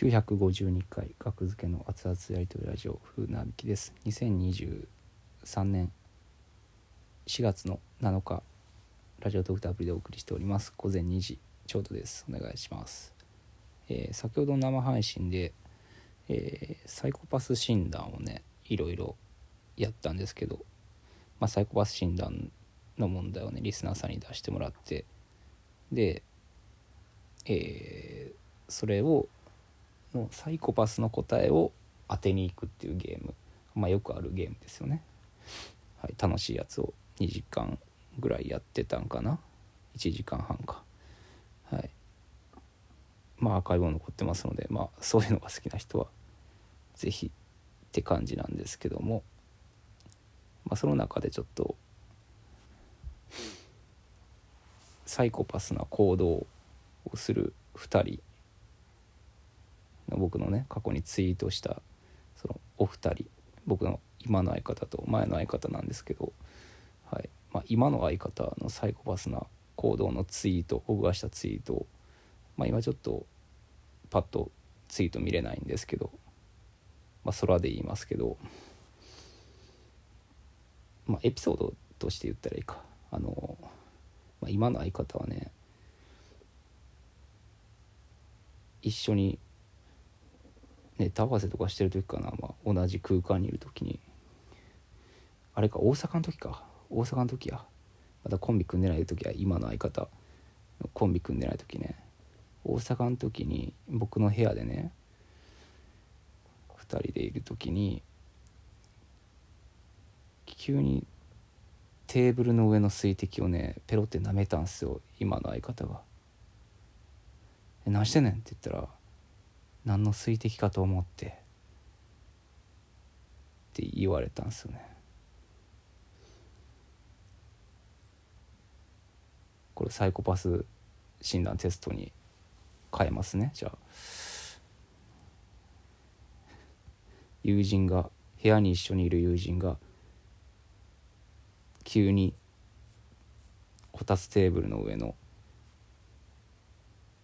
952回学付けの熱々やりとりラジオ風なびきです。2023年4月の7日ラジオトークタアプリでお送りしております。午前2時ちょうどです。お願いします、えー先ほど生配信で、えーサイコパス診断をねいろいろやったんですけど、まあ、サイコパス診断の問題をねリスナーさんに出してもらってで、えーそれをのサイコパスの答えを当てに行くっていうゲーム。まあよくあるゲームですよね、はい、楽しいやつを2時間ぐらいやってたんかな。1時間半か。はい。まあアーカイブも残ってますのでまあそういうのが好きな人は是非って感じなんですけども。まあその中でちょっとサイコパスな行動をする2人僕のね過去にツイートしたそのお二人僕の今の相方と前の相方なんですけど、はい。まあ、今の相方のサイコパスな行動のツイート僕がしたツイート、まあ、今ちょっとパッとツイート見れないんですけど、まあ、空で言いますけど、まあ、エピソードとして言ったらいいか。あの、まあ、今の相方はね一緒にネタ合わせとかしてる時かな、まあ、同じ空間にいる時に。あれか大阪の時か。大阪の時や。まだコンビ組んでない時は今の相方。コンビ組んでない時ね。大阪の時に僕の部屋でね2人でいる時に急にテーブルの上の水滴をねペロって舐めたんすよ。今の相方が「え何してんねん」って言ったら何の水滴かと思ってって言われたんですよね。これサイコパス診断テストに変えますね。じゃあ。友人が部屋に一緒にいる友人が急にこたつテーブルの上の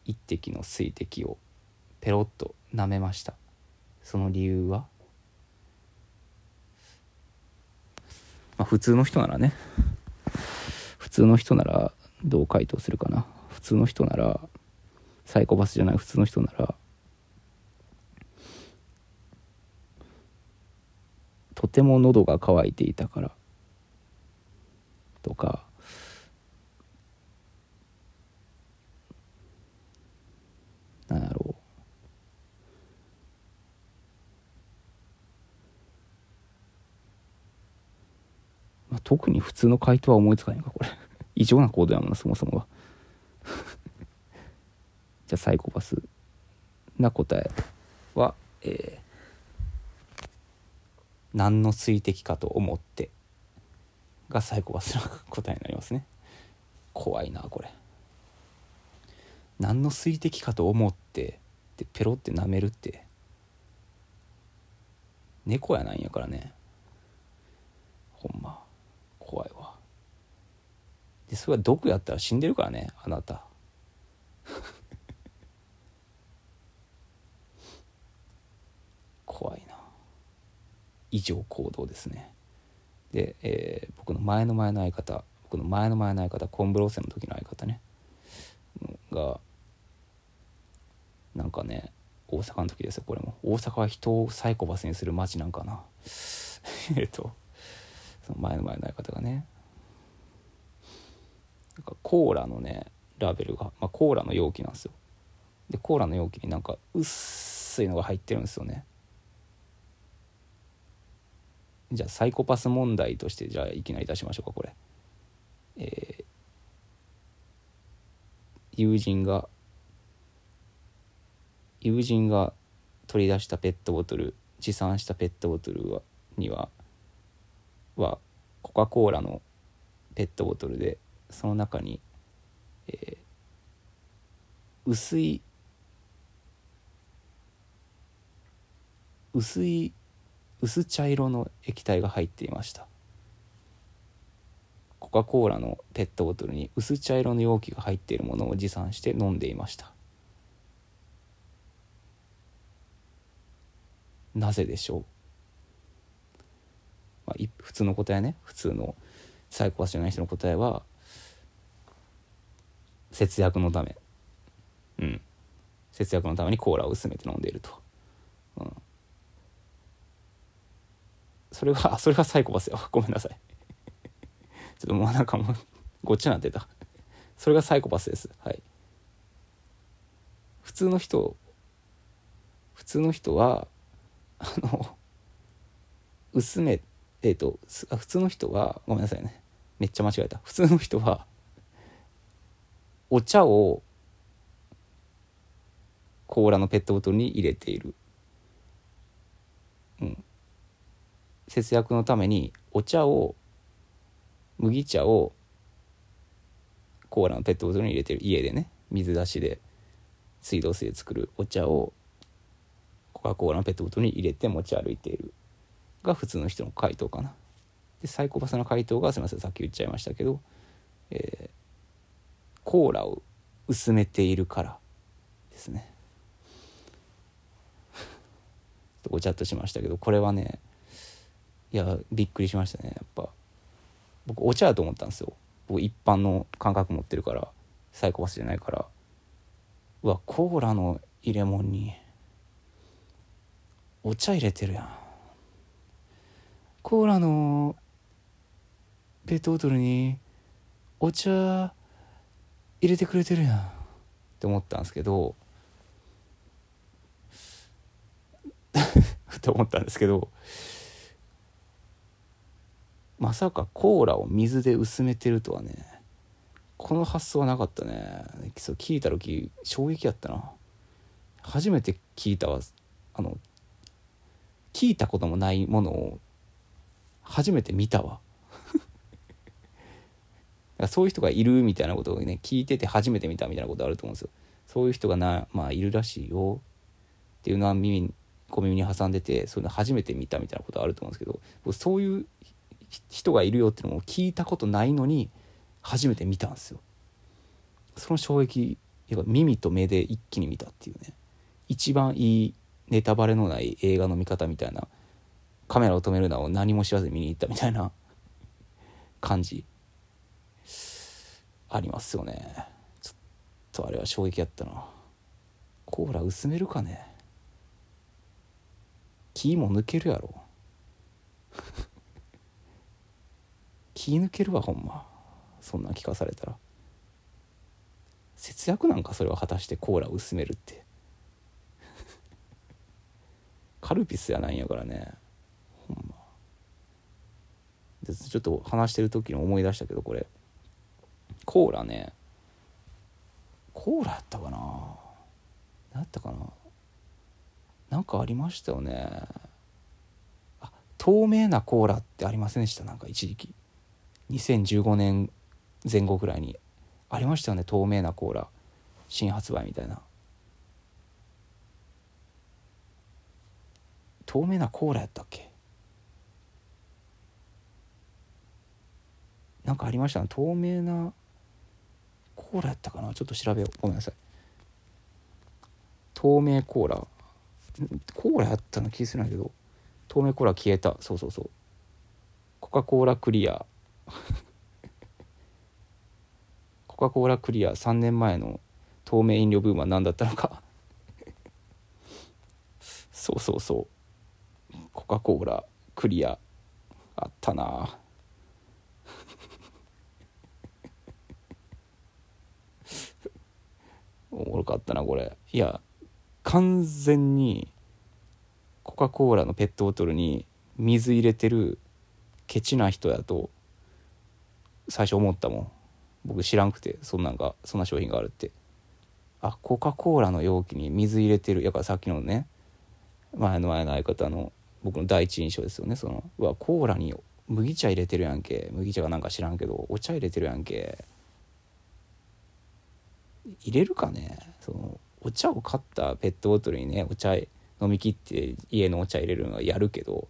一滴の水滴をペロッと舐めました。その理由は？まあ普通の人ならね。普通の人ならどう回答するかな。普通の人ならサイコパスじゃない。普通の人ならとても喉が渇いていたから。とかなんやろうまあ、特に普通の回答は思いつかないかこれ。異常な行動やもんなそもそもが じゃあサイコパスな答えはえー何の水滴かと思ってがサイコパスな答えになりますね。怖いなこれ。何の水滴かと思ってでペロって舐めるって。猫やないんやからね。ほんま。怖いわ。でそれが毒やったら死んでるからねあなた。怖いな。異常行動ですね。で、えー僕の前の前の相方僕の前の前の相方コンブローセンの時の相方ね。がなんかね大阪の時ですよこれも。大阪は人をサイコパスにする街なんかな。えっとその前の前の相方がね。なんかコーラのねラベルが、まあ、コーラの容器なんですよ。でコーラの容器になんか薄いのが入ってるんですよね。じゃあサイコパス問題としてじゃあいきなり出しましょうかこれ。えー友人が友人が取り出したペットボトル持参したペットボトルはにははコカ・コーラのペットボトルでその中に、えー薄い薄い薄茶色の液体が入っていました。コカ・コーラのペットボトルに薄茶色の容器が入っているものを持参して飲んでいました。なぜでしょう、まあ、普通の答えね。普通のサイコパスじゃない人の答えは節約のため。うん。節約のためにコーラを薄めて飲んでいると、うん、それは それがサイコパスよ。ごめんなさい。ちょっともうなんかもうごっちゃなってた。それがサイコパスです。はい。普通の人普通の人はあの薄めえっ、ー、と普通の人はごめんなさいね。めっちゃ間違えた。普通の人はお茶をコーラのペットボトルに入れている、うん、節約のためにお茶を麦茶をコーラのペットボトルに入れてる。家でね。水出しで水道水で作るお茶をコカ・コーラのペットボトルに入れて持ち歩いている。が普通の人の回答かな。でサイコパスの回答がすみませんさっき言っちゃいましたけど、えー、コーラを薄めているからですね。とごちゃっとしましたけどこれはねいやびっくりしましたねやっぱ。僕お茶だと思ったんですよ。僕一般の感覚持ってるからサイコパスじゃないから。うわコーラの入れ物にお茶入れてるやん。コーラのペットボトルにお茶入れてくれてるやん。って思ったんですけど って思ったんですけどまさかコーラを水で薄めてるとはねこの発想はなかったね。そう聞いた時衝撃やったな。初めて聞いたわ。あの聞いたこともないものを初めて見たわ。そういう人がいるみたいなことをね聞いてて初めて見たみたいなことあると思うんですよ。そういう人がなまあいるらしいよ。っていうのは耳小耳に挟んでてそういうの初めて見たみたいなことあると思うんですけどそういう人がいるよっていうのも聞いたことないのに初めて見たんですよ。その衝撃やっぱ耳と目で一気に見たっていうね。一番いいネタバレのない映画の見方みたいなカメラを止めるなを何も知らずに見に行ったみたいな感じ。ありますよね。ちょっとあれは衝撃やったな。コーラ薄めるかね。気も抜けるやろ。気抜けるわほんま。そんな聞かされたら。節約なんかそれは果たしてコーラ薄めるって。カルピスやないんやからね。ちょっと話してる時に思い出したけどこれ。コーラね。コーラやったかな。何やったかな。なんかありましたよね。あ透明なコーラってありませんでした？なんか一時期。2015年前後ぐらいに。ありましたよね？透明なコーラ。新発売みたいな。透明なコーラやったっけ？なんかありました？透明なコーラやったかな？ちょっと調べよう。ごめんなさい。透明コーラ。コーラやったの気するんだけど。透明コーラ消えた。そうそうそう。コカ・コーラクリア。コカ・コーラクリア。3年前の透明飲料ブームは何だったのか。そうそうそう。コカ・コーラクリア。あったな。おもろかったなこれ。いや完全にコカ・コーラのペットボトルに水入れてるケチな人やと最初思ったもん。僕知らんくてそんなんがそんな商品があるって。あコカ・コーラの容器に水入れてる。やからさっきのね前の前の相方の僕の第一印象ですよね。そのうわコーラに麦茶入れてるやんけ。麦茶がなんか知らんけどお茶入れてるやんけ。入れるかね？そのお茶を買ったペットボトルにねお茶飲み切って家のお茶入れるのはやるけど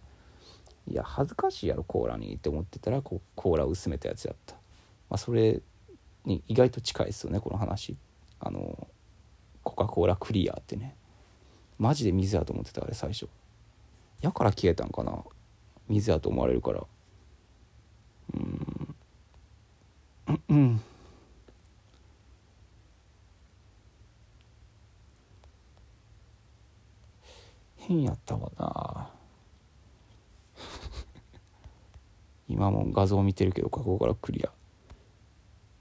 いや恥ずかしいやろコーラにって思ってたらこうコーラ薄めたやつやった、まあ、それに意外と近いですよねこの話。あのコカ・コーラクリアってね。マジで水やと思ってたあれ最初。やから消えたんかな？水やと思われるから。うん。うん。変やったわな。今も画像見てるけどここからクリア。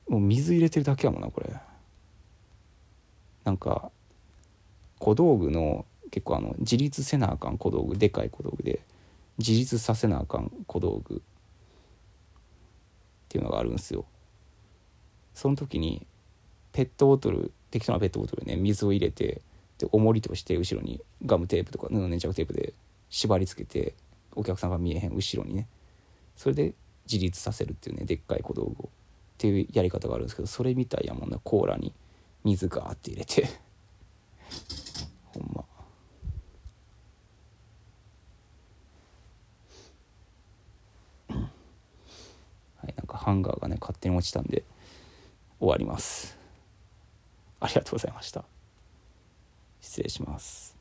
もう水入れてるだけやもんなこれ。なんか小道具の結構あの自立せなあかん小道具でかい小道具で自立させなあかん小道具っていうのがあるんですよ。その時にペットボトル適当なペットボトルね水を入れてで重りとして後ろにガムテープとか布粘着テープで縛り付けてお客さんが見えへん後ろにね。それで自立させるっていうねでっかい小道具を。っていうやり方があるんですけどそれみたいやもんなコーラに水ガーって入れて。ほんま。はいなんかハンガーがね勝手に落ちたんで終わります。ありがとうございました。失礼します。